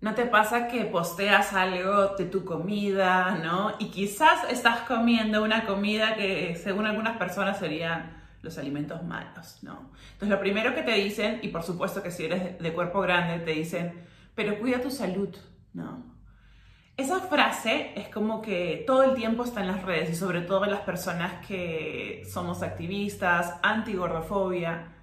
¿No te pasa que posteas algo de tu comida, ¿no? Y quizás estás comiendo una comida que según algunas personas serían los alimentos malos, ¿no? Entonces lo primero que te dicen, y por supuesto que si eres de cuerpo grande, te dicen, pero cuida tu salud, ¿no? Esa frase es como que todo el tiempo está en las redes y sobre todo en las personas que somos activistas, anti-gordofobia,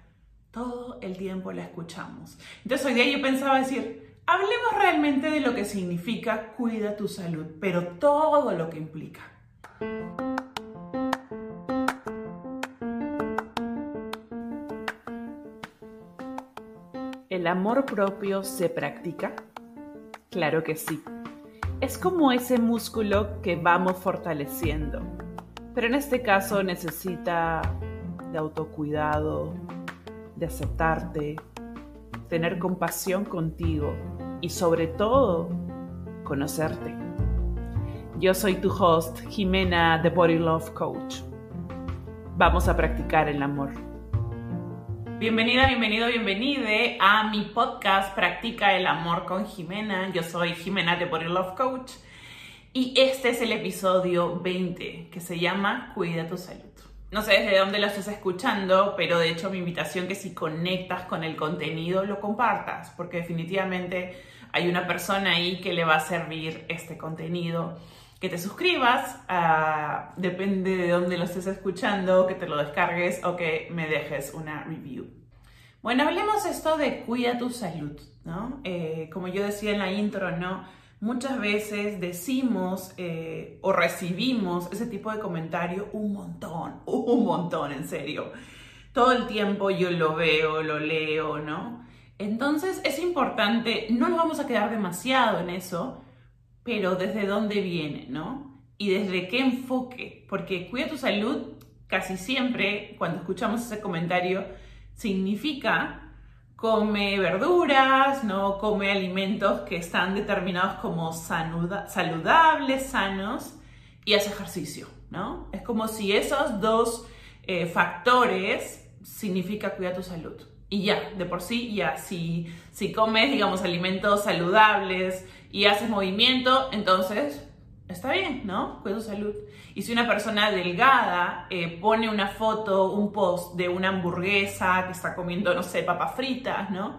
todo el tiempo la escuchamos. Entonces hoy día yo pensaba decir, Hablemos realmente de lo que significa cuida tu salud, pero todo lo que implica. ¿El amor propio se practica? Claro que sí. Es como ese músculo que vamos fortaleciendo, pero en este caso necesita de autocuidado, de aceptarte, tener compasión contigo y sobre todo conocerte. Yo soy tu host, Jimena, The Body Love Coach. Vamos a practicar el amor. Bienvenida, bienvenido, bienvenide a mi podcast Practica el amor con Jimena. Yo soy Jimena, The Body Love Coach. Y este es el episodio 20 que se llama Cuida tu salud no sé desde dónde lo estés escuchando, pero de hecho mi invitación que si conectas con el contenido lo compartas, porque definitivamente hay una persona ahí que le va a servir este contenido. Que te suscribas, ah, depende de dónde lo estés escuchando, que te lo descargues o que me dejes una review. Bueno, hablemos esto de cuida tu salud, ¿no? Eh, como yo decía en la intro, ¿no? Muchas veces decimos eh, o recibimos ese tipo de comentario un montón, un montón, en serio. Todo el tiempo yo lo veo, lo leo, ¿no? Entonces es importante, no nos vamos a quedar demasiado en eso, pero desde dónde viene, ¿no? Y desde qué enfoque, porque cuida tu salud casi siempre, cuando escuchamos ese comentario, significa come verduras, no come alimentos que están determinados como saludables, sanos y hace ejercicio, ¿no? Es como si esos dos eh, factores significa cuidar tu salud. Y ya, de por sí, ya, si, si comes, digamos, alimentos saludables y haces movimiento, entonces está bien, ¿no? Cuida tu salud. Y si una persona delgada eh, pone una foto, un post de una hamburguesa que está comiendo, no sé, papas fritas, ¿no?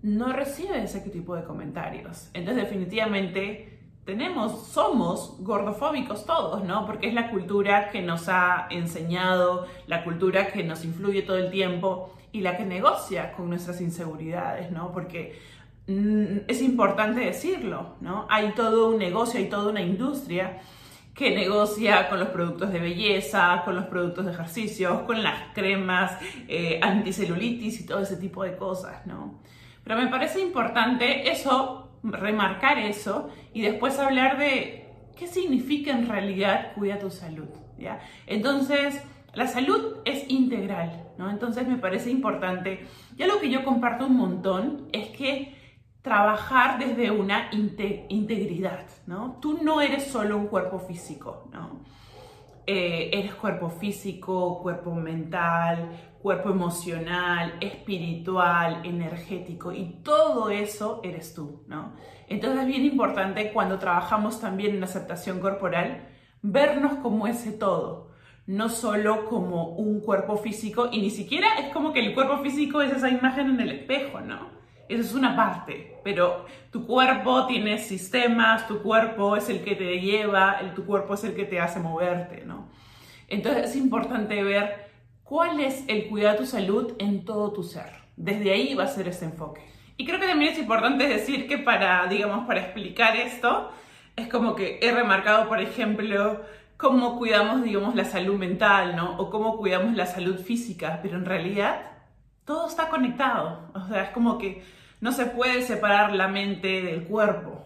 No recibe ese tipo de comentarios. Entonces, definitivamente, tenemos, somos gordofóbicos todos, ¿no? Porque es la cultura que nos ha enseñado, la cultura que nos influye todo el tiempo y la que negocia con nuestras inseguridades, ¿no? Porque Mm, es importante decirlo, ¿no? Hay todo un negocio, hay toda una industria que negocia con los productos de belleza, con los productos de ejercicio, con las cremas eh, anticelulitis y todo ese tipo de cosas, ¿no? Pero me parece importante eso, remarcar eso y después hablar de qué significa en realidad cuida tu salud, ¿ya? Entonces, la salud es integral, ¿no? Entonces me parece importante, ya lo que yo comparto un montón es que trabajar desde una integridad, ¿no? Tú no eres solo un cuerpo físico, ¿no? Eh, eres cuerpo físico, cuerpo mental, cuerpo emocional, espiritual, energético y todo eso eres tú, ¿no? Entonces es bien importante cuando trabajamos también en aceptación corporal vernos como ese todo, no solo como un cuerpo físico y ni siquiera es como que el cuerpo físico es esa imagen en el espejo, ¿no? Eso es una parte, pero tu cuerpo tiene sistemas, tu cuerpo es el que te lleva, el, tu cuerpo es el que te hace moverte, ¿no? Entonces es importante ver cuál es el cuidado de tu salud en todo tu ser. Desde ahí va a ser ese enfoque. Y creo que también es importante decir que para, digamos, para explicar esto, es como que he remarcado, por ejemplo, cómo cuidamos, digamos, la salud mental, ¿no? O cómo cuidamos la salud física, pero en realidad todo está conectado. O sea, es como que no se puede separar la mente del cuerpo.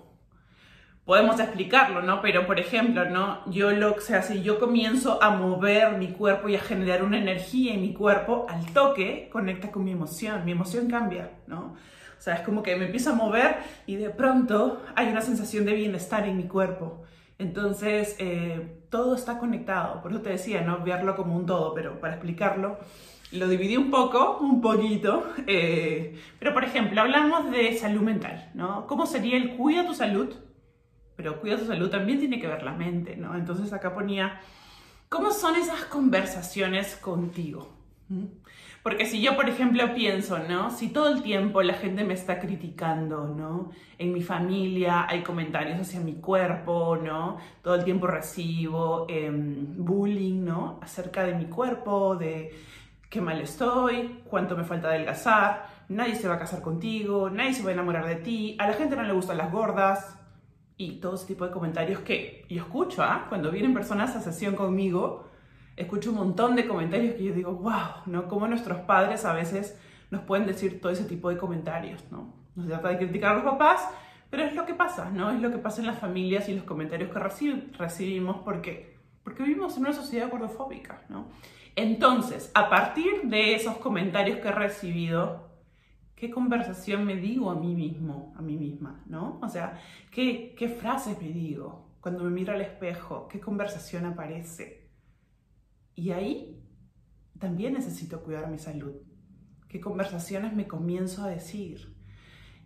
Podemos explicarlo, ¿no? Pero, por ejemplo, ¿no? Yo lo, o sea, si yo comienzo a mover mi cuerpo y a generar una energía en mi cuerpo, al toque conecta con mi emoción, mi emoción cambia, ¿no? O sea, es como que me empiezo a mover y de pronto hay una sensación de bienestar en mi cuerpo. Entonces, eh, todo está conectado. Por eso te decía, ¿no? Verlo como un todo, pero para explicarlo, lo dividí un poco, un poquito, eh, pero por ejemplo, hablamos de salud mental, ¿no? ¿Cómo sería el cuida tu salud? Pero cuida tu salud también tiene que ver la mente, ¿no? Entonces acá ponía, ¿cómo son esas conversaciones contigo? ¿Mm? Porque si yo, por ejemplo, pienso, ¿no? Si todo el tiempo la gente me está criticando, ¿no? En mi familia hay comentarios hacia mi cuerpo, ¿no? Todo el tiempo recibo em, bullying, ¿no? Acerca de mi cuerpo, de qué mal estoy, cuánto me falta adelgazar, nadie se va a casar contigo, nadie se va a enamorar de ti, a la gente no le gustan las gordas y todo ese tipo de comentarios que yo escucho, ¿ah? Cuando vienen personas a sesión conmigo, escucho un montón de comentarios que yo digo, wow, ¿no? Como nuestros padres a veces nos pueden decir todo ese tipo de comentarios, ¿no? No se trata de criticar a los papás, pero es lo que pasa, ¿no? Es lo que pasa en las familias y los comentarios que recibimos porque, porque vivimos en una sociedad gordofóbica, ¿no? Entonces, a partir de esos comentarios que he recibido, ¿qué conversación me digo a mí mismo, a mí misma, ¿no? O sea, ¿qué, qué frases me digo? Cuando me miro al espejo, ¿qué conversación aparece? Y ahí también necesito cuidar mi salud. ¿Qué conversaciones me comienzo a decir?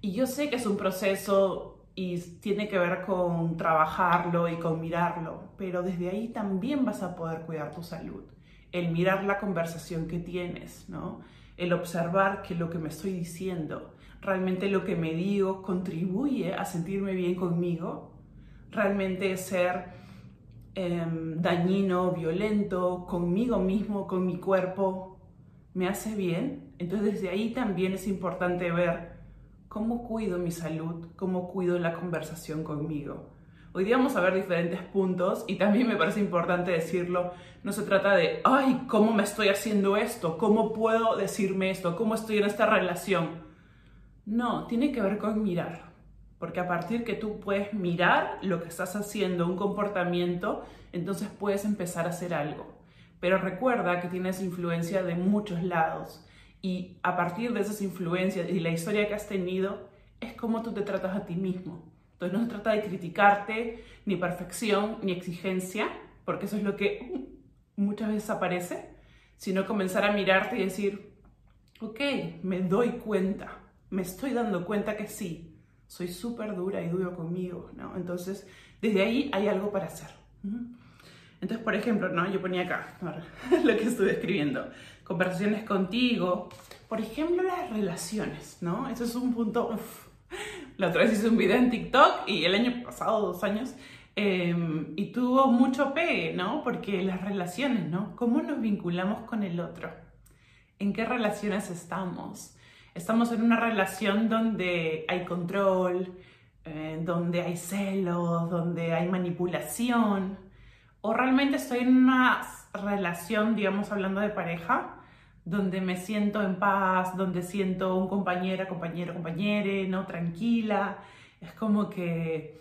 Y yo sé que es un proceso y tiene que ver con trabajarlo y con mirarlo, pero desde ahí también vas a poder cuidar tu salud. El mirar la conversación que tienes, ¿no? El observar que lo que me estoy diciendo, realmente lo que me digo contribuye a sentirme bien conmigo, realmente ser Em, dañino, violento, conmigo mismo, con mi cuerpo, me hace bien. Entonces desde ahí también es importante ver cómo cuido mi salud, cómo cuido la conversación conmigo. Hoy día vamos a ver diferentes puntos y también me parece importante decirlo, no se trata de, ay, ¿cómo me estoy haciendo esto? ¿Cómo puedo decirme esto? ¿Cómo estoy en esta relación? No, tiene que ver con mirar. Porque a partir que tú puedes mirar lo que estás haciendo, un comportamiento, entonces puedes empezar a hacer algo. Pero recuerda que tienes influencia de muchos lados y a partir de esas influencias y la historia que has tenido, es como tú te tratas a ti mismo. Entonces no se trata de criticarte, ni perfección, ni exigencia, porque eso es lo que muchas veces aparece, sino comenzar a mirarte y decir, ok, me doy cuenta, me estoy dando cuenta que sí, soy súper dura y duro conmigo, ¿no? Entonces, desde ahí hay algo para hacer. Entonces, por ejemplo, ¿no? Yo ponía acá lo que estuve escribiendo. Conversaciones contigo. Por ejemplo, las relaciones, ¿no? Eso es un punto... La otra vez hice un video en TikTok y el año pasado, dos años, em, y tuvo mucho pegue, ¿no? Porque las relaciones, ¿no? ¿Cómo nos vinculamos con el otro? ¿En qué relaciones estamos? estamos en una relación donde hay control, eh, donde hay celos, donde hay manipulación, o realmente estoy en una relación, digamos, hablando de pareja, donde me siento en paz, donde siento un compañero, compañero, compañere, ¿no? Tranquila. Es como que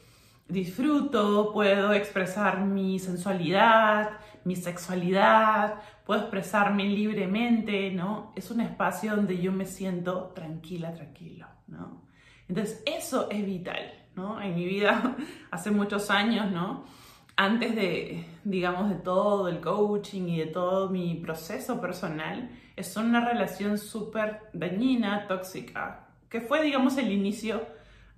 disfruto, puedo expresar mi sensualidad, mi sexualidad, puedo expresarme libremente, ¿no? Es un espacio donde yo me siento tranquila, tranquilo, ¿no? Entonces, eso es vital, ¿no? En mi vida, hace muchos años, ¿no? Antes de, digamos, de todo el coaching y de todo mi proceso personal, es una relación súper dañina, tóxica, que fue, digamos, el inicio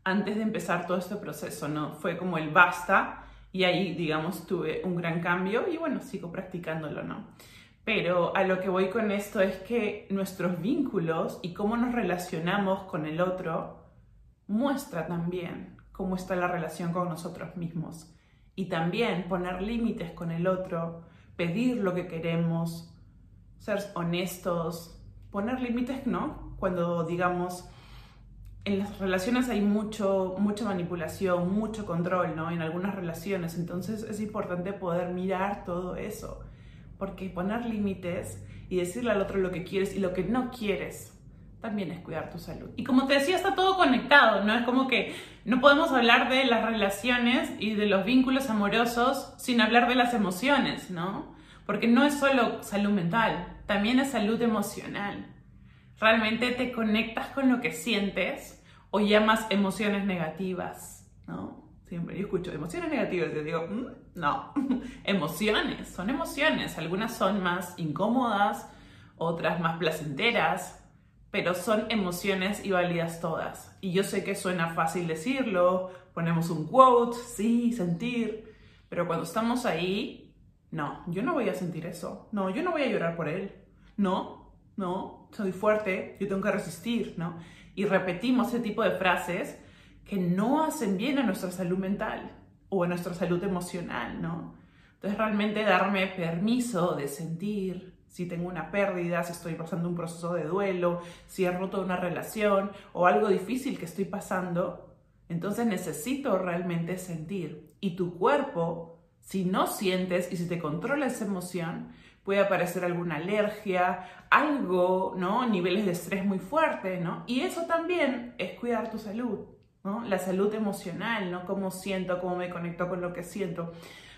antes de empezar todo este proceso, ¿no? Fue como el basta y ahí, digamos, tuve un gran cambio y bueno, sigo practicándolo, ¿no? Pero a lo que voy con esto es que nuestros vínculos y cómo nos relacionamos con el otro muestra también cómo está la relación con nosotros mismos. Y también poner límites con el otro, pedir lo que queremos, ser honestos, poner límites, ¿no? Cuando digamos, en las relaciones hay mucho, mucha manipulación, mucho control, ¿no? En algunas relaciones, entonces es importante poder mirar todo eso porque poner límites y decirle al otro lo que quieres y lo que no quieres también es cuidar tu salud. Y como te decía, está todo conectado, ¿no? Es como que no podemos hablar de las relaciones y de los vínculos amorosos sin hablar de las emociones, ¿no? Porque no es solo salud mental, también es salud emocional. Realmente te conectas con lo que sientes o llamas emociones negativas, ¿no? Siempre yo escucho emociones negativas y digo, mm, no, emociones, son emociones. Algunas son más incómodas, otras más placenteras, pero son emociones y válidas todas. Y yo sé que suena fácil decirlo, ponemos un quote, sí, sentir, pero cuando estamos ahí, no, yo no voy a sentir eso, no, yo no voy a llorar por él, no, no, soy fuerte, yo tengo que resistir, ¿no? Y repetimos ese tipo de frases que no hacen bien a nuestra salud mental o a nuestra salud emocional, ¿no? Entonces realmente darme permiso de sentir, si tengo una pérdida, si estoy pasando un proceso de duelo, si he roto una relación o algo difícil que estoy pasando, entonces necesito realmente sentir. Y tu cuerpo, si no sientes y si te controla esa emoción, puede aparecer alguna alergia, algo, ¿no? Niveles de estrés muy fuertes, ¿no? Y eso también es cuidar tu salud, ¿no? La salud emocional, ¿no? Cómo siento, cómo me conecto con lo que siento.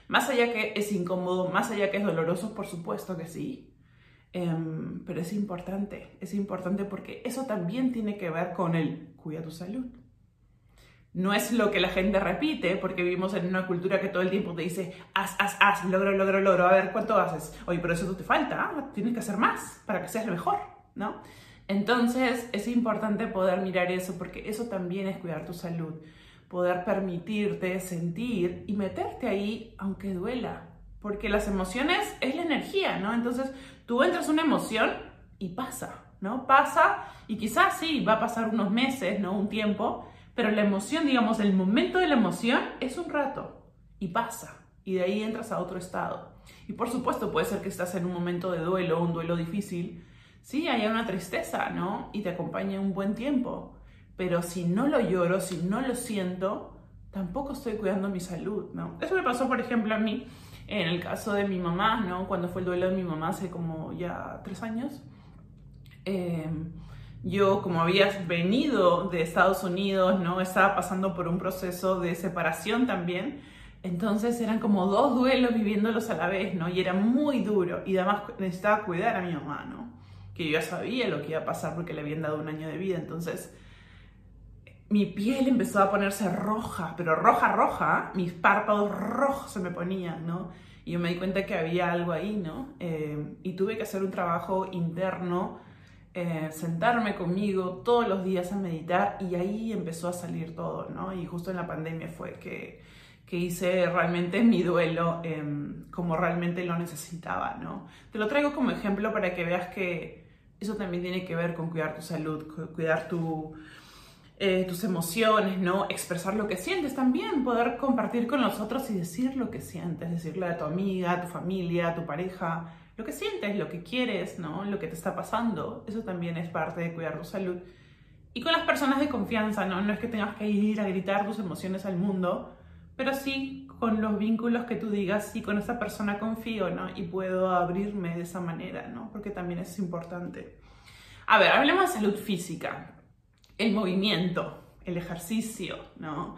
Más allá que es incómodo, más allá que es doloroso, por supuesto que sí. Em, pero es importante, es importante porque eso también tiene que ver con el cuida tu salud. No es lo que la gente repite, porque vivimos en una cultura que todo el tiempo te dice, haz, haz, haz, logro, logro, logro, a ver cuánto haces. Oye, pero eso te falta, ¿ah? tienes que hacer más para que seas el mejor, ¿no? Entonces es importante poder mirar eso, porque eso también es cuidar tu salud. Poder permitirte sentir y meterte ahí, aunque duela, porque las emociones es la energía, ¿no? Entonces tú entras una emoción y pasa, ¿no? Pasa y quizás sí, va a pasar unos meses, ¿no? Un tiempo, pero la emoción, digamos, el momento de la emoción es un rato y pasa. Y de ahí entras a otro estado. Y por supuesto puede ser que estás en un momento de duelo, un duelo difícil. Sí, hay una tristeza, ¿no? Y te acompaña un buen tiempo. Pero si no lo lloro, si no lo siento, tampoco estoy cuidando mi salud, ¿no? Eso me pasó, por ejemplo, a mí, en el caso de mi mamá, ¿no? Cuando fue el duelo de mi mamá hace como ya tres años. Eh, yo, como habías venido de Estados Unidos, ¿no? Estaba pasando por un proceso de separación también. Entonces eran como dos duelos viviéndolos a la vez, ¿no? Y era muy duro. Y además necesitaba cuidar a mi mamá, ¿no? Que yo ya sabía lo que iba a pasar porque le habían dado un año de vida. Entonces mi piel empezó a ponerse roja, pero roja, roja. Mis párpados rojos se me ponían, ¿no? Y yo me di cuenta que había algo ahí, ¿no? Eh, y tuve que hacer un trabajo interno eh, sentarme conmigo todos los días a meditar y ahí empezó a salir todo, ¿no? Y justo en la pandemia fue que, que hice realmente mi duelo em, como realmente lo necesitaba, ¿no? Te lo traigo como ejemplo para que veas que eso también tiene que ver con cuidar tu salud, cuidar tu, eh, tus emociones, ¿no? Expresar lo que sientes también, poder compartir con los otros y decir lo que sientes, decirle a tu amiga, a tu familia, a tu pareja, lo que sientes, lo que quieres, ¿no? Lo que te está pasando, eso también es parte de cuidar tu salud. Y con las personas de confianza, ¿no? No es que tengas que ir a gritar tus emociones al mundo, pero sí con los vínculos que tú digas, sí, con esa persona confío, ¿no? Y puedo abrirme de esa manera, ¿no? Porque también es importante. A ver, hablemos de salud física. El movimiento, el ejercicio, ¿no?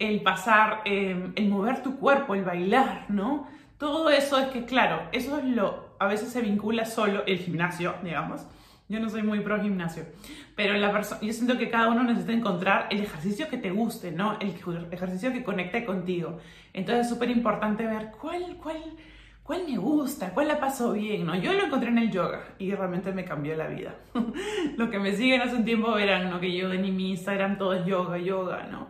El pasar, eh, el mover tu cuerpo, el bailar, ¿no? Todo eso es que, claro, eso es lo a veces se vincula solo el gimnasio, digamos. Yo no soy muy pro gimnasio, pero la yo siento que cada uno necesita encontrar el ejercicio que te guste, ¿no? El ejercicio que conecte contigo. Entonces es súper importante ver cuál, cuál, cuál me gusta, cuál la paso bien, ¿no? Yo lo encontré en el yoga y realmente me cambió la vida. Lo que me siguen hace un tiempo verán, ¿no? Que yo en mi Instagram todo es yoga, yoga, ¿no?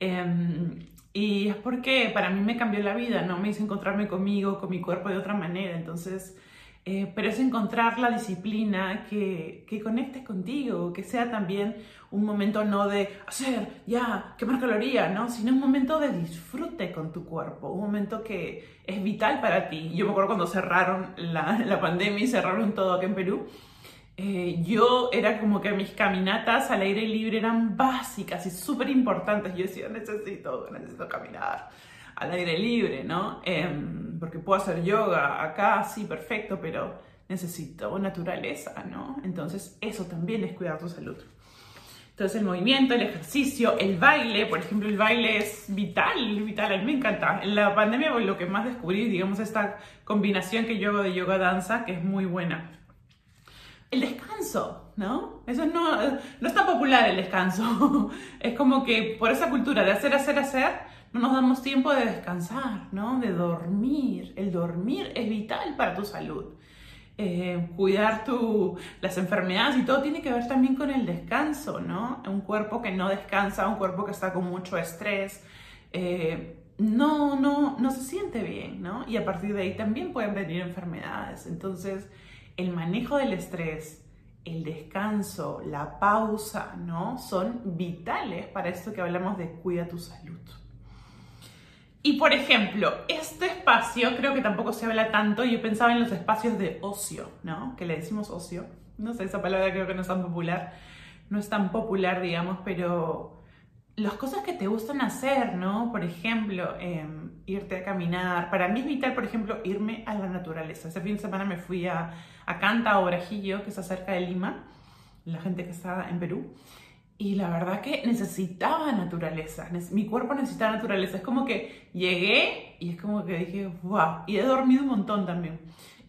Em, y es porque para mí me cambió la vida, ¿no? Me hizo encontrarme conmigo, con mi cuerpo de otra manera. Entonces, eh, pero es encontrar la disciplina que, que conecte contigo, que sea también un momento no de hacer, ya, quemar calorías, ¿no? Sino un momento de disfrute con tu cuerpo, un momento que es vital para ti. Yo me acuerdo cuando cerraron la, la pandemia y cerraron todo aquí en Perú, eh, yo era como que mis caminatas al aire libre eran básicas y súper importantes. Yo decía, necesito, necesito caminar al aire libre, ¿no? Em, porque puedo hacer yoga acá, sí, perfecto, pero necesito naturaleza, ¿no? Entonces eso también es cuidar tu salud. Entonces el movimiento, el ejercicio, el baile, por ejemplo, el baile es vital, vital, a mí me encanta. En la pandemia lo que más descubrí, digamos, esta combinación que yo hago de yoga-danza, que es muy buena. El descanso, ¿no? Eso no, no es tan popular el descanso. es como que por esa cultura de hacer, hacer, hacer, no nos damos tiempo de descansar, ¿no? De dormir. El dormir es vital para tu salud. eh, cuidar tu, las enfermedades y todo tiene que ver también con el descanso, ¿no? Un cuerpo que no descansa, un cuerpo que está con mucho estrés, eh, no, no, no se siente bien, ¿no? Y a partir de ahí también pueden venir enfermedades. Entonces, el manejo del estrés, el descanso, la pausa, ¿no? Son vitales para esto que hablamos de cuida tu salud. Y por ejemplo, este espacio creo que tampoco se habla tanto. Yo pensaba en los espacios de ocio, ¿no? Que le decimos ocio. No sé, esa palabra creo que no es tan popular. No es tan popular, digamos, pero las cosas que te gustan hacer, ¿no? Por ejemplo, em, irte a caminar. Para mí es vital, por ejemplo, irme a la naturaleza. Ese fin de semana me fui a, a Canta o Brajillo, que está cerca de Lima, la gente que está en Perú. Y la verdad que necesitaba naturaleza, mi cuerpo necesitaba naturaleza. Es como que llegué y es como que dije, wow, y he dormido un montón también.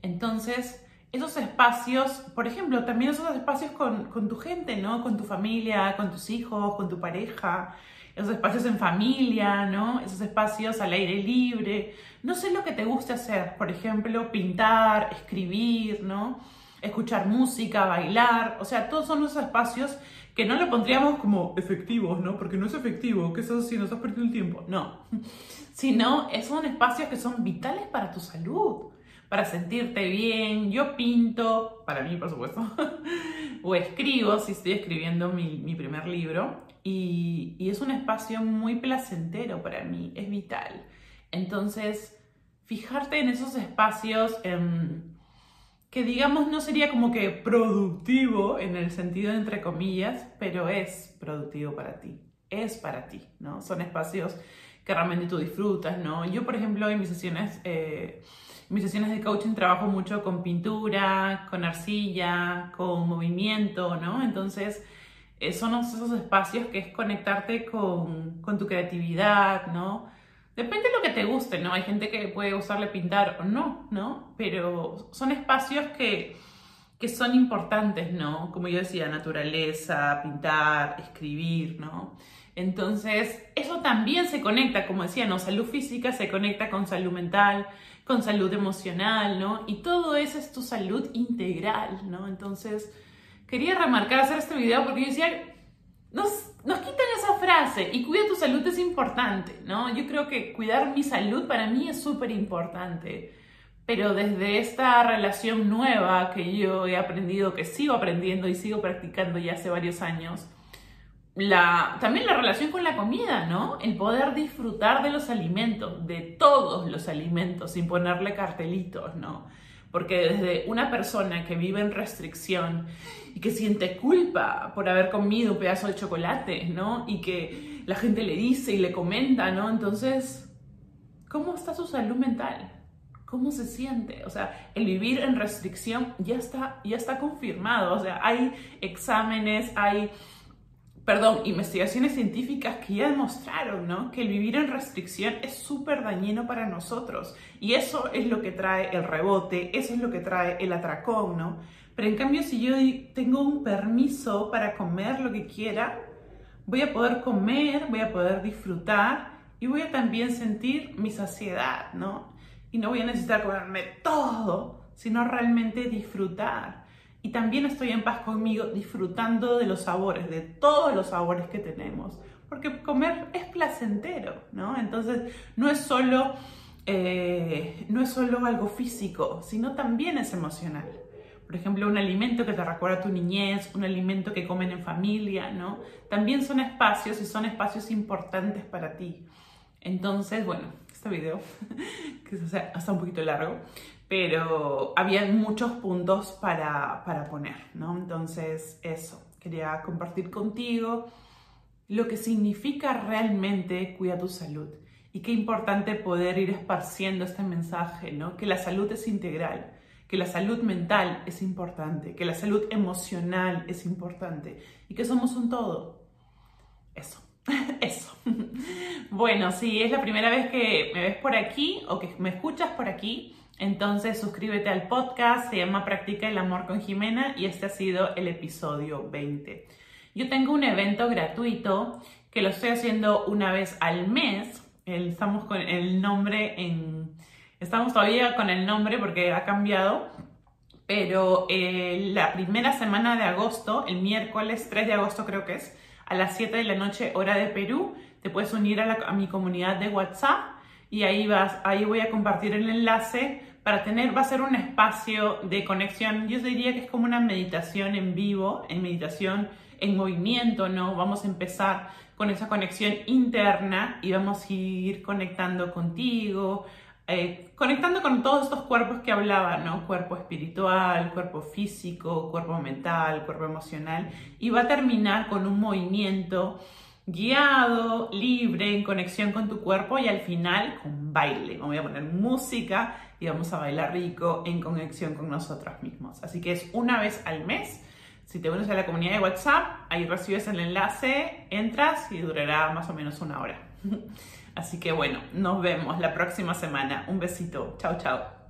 Entonces, esos espacios, por ejemplo, también esos espacios con, con tu gente, ¿no? Con tu familia, con tus hijos, con tu pareja, esos espacios en familia, ¿no? Esos espacios al aire libre. No sé lo que te guste hacer, por ejemplo, pintar, escribir, ¿no? Escuchar música, bailar, o sea, todos son esos espacios que no lo pondríamos como efectivos, ¿no? Porque no es efectivo, ¿qué estás haciendo? Estás perdiendo el tiempo. No, sino son espacios que son vitales para tu salud, para sentirte bien. Yo pinto, para mí por supuesto, o escribo si estoy escribiendo mi, primer libro, y, y es un espacio muy placentero para mí, es vital. Entonces, fijarte en esos espacios... En, que digamos no sería como que productivo en el sentido entre comillas, pero es productivo para ti, es para ti, ¿no? Son espacios que realmente tú disfrutas, ¿no? Yo, por ejemplo, en mis sesiones, eh, mis sesiones de coaching trabajo mucho con pintura, con arcilla, con movimiento, ¿no? Entonces, eh, son esos espacios que es conectarte con, con tu creatividad, ¿no? Depende de lo que te guste, ¿no? Hay gente que puede usarle pintar o no, ¿no? Pero son espacios que, que son importantes, ¿no? Como yo decía, naturaleza, pintar, escribir, ¿no? Entonces, eso también se conecta, como decía, ¿no? Salud física se conecta con salud mental, con salud emocional, ¿no? Y todo eso es tu salud integral, ¿no? Entonces, quería remarcar hacer este video porque yo decía, nos, nos quitan esa frase y cuida tu salud es importante, ¿no? Yo creo que cuidar mi salud para mí es súper importante, pero desde esta relación nueva que yo he aprendido, que sigo aprendiendo y sigo practicando ya hace varios años, la, también la relación con la comida, ¿no? El poder disfrutar de los alimentos, de todos los alimentos, sin ponerle cartelitos, ¿no? Porque desde una persona que vive en restricción y que siente culpa por haber comido un pedazo de chocolate, ¿no? Y que la gente le dice y le comenta, ¿no? Entonces, ¿cómo está su salud mental? ¿Cómo se siente? O sea, el vivir en restricción ya está, ya está confirmado. O sea, hay exámenes, hay perdón, investigaciones científicas que ya demostraron, ¿no? Que el vivir en restricción es súper dañino para nosotros. Y eso es lo que trae el rebote, eso es lo que trae el atracón, ¿no? Pero en cambio, si yo tengo un permiso para comer lo que quiera, voy a poder comer, voy a poder disfrutar y voy a también sentir mi saciedad, ¿no? Y no voy a necesitar comerme todo, sino realmente disfrutar y también estoy en paz conmigo disfrutando de los sabores, de todos los sabores que tenemos, porque comer es placentero, ¿no? Entonces no es solo, eh, no es solo algo físico, sino también es emocional. Por ejemplo, un alimento que te recuerda a tu niñez, un alimento que comen en familia, ¿no? También son espacios y son espacios importantes para ti. Entonces, bueno, este video, que es hasta un poquito largo, pero había muchos puntos para, para poner, ¿no? Entonces, eso, quería compartir contigo lo que significa realmente cuida tu salud y qué importante poder ir esparciendo este mensaje, ¿no? Que la salud es integral, que la salud mental es importante, que la salud emocional es importante y que somos un todo. Eso, eso. Bueno, si es la primera vez que me ves por aquí o que me escuchas por aquí, entonces suscríbete al podcast, se llama Practica el Amor con Jimena y este ha sido el episodio 20. Yo tengo un evento gratuito que lo estoy haciendo una vez al mes. Estamos con el nombre en... Estamos todavía con el nombre porque ha cambiado, Pero eh, la primera semana de agosto, el miércoles 3 de agosto creo que es, a las 7 de la noche hora de Perú, te puedes unir a, a mi comunidad de WhatsApp y ahí, vas, ahí voy a compartir el enlace para tener, va a ser un espacio de conexión, yo diría que es como una meditación en vivo, en meditación en movimiento, ¿no? Vamos a empezar con esa conexión interna y vamos a ir conectando contigo, eh, conectando con todos estos cuerpos que hablaba, ¿no? Cuerpo espiritual, cuerpo físico, cuerpo mental, cuerpo emocional, y va a terminar con un movimiento guiado, libre, en conexión con tu cuerpo y al final con baile. Voy a poner música y vamos a bailar rico en conexión con nosotros mismos. Así que es una vez al mes. Si te unes a la comunidad de WhatsApp, ahí recibes el enlace, entras y durará más o menos una hora. Así que bueno, nos vemos la próxima semana. Un besito. Chao, chao.